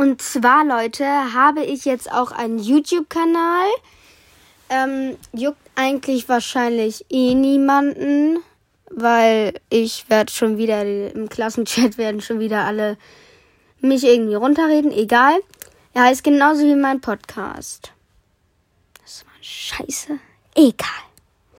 Und zwar, Leute, habe ich jetzt auch einen YouTube-Kanal. Ähm, juckt eigentlich wahrscheinlich eh niemanden, weil ich werde schon wieder im Klassenchat werden schon wieder alle mich irgendwie runterreden. Egal. Er heißt genauso wie mein Podcast. Das war scheiße. Egal.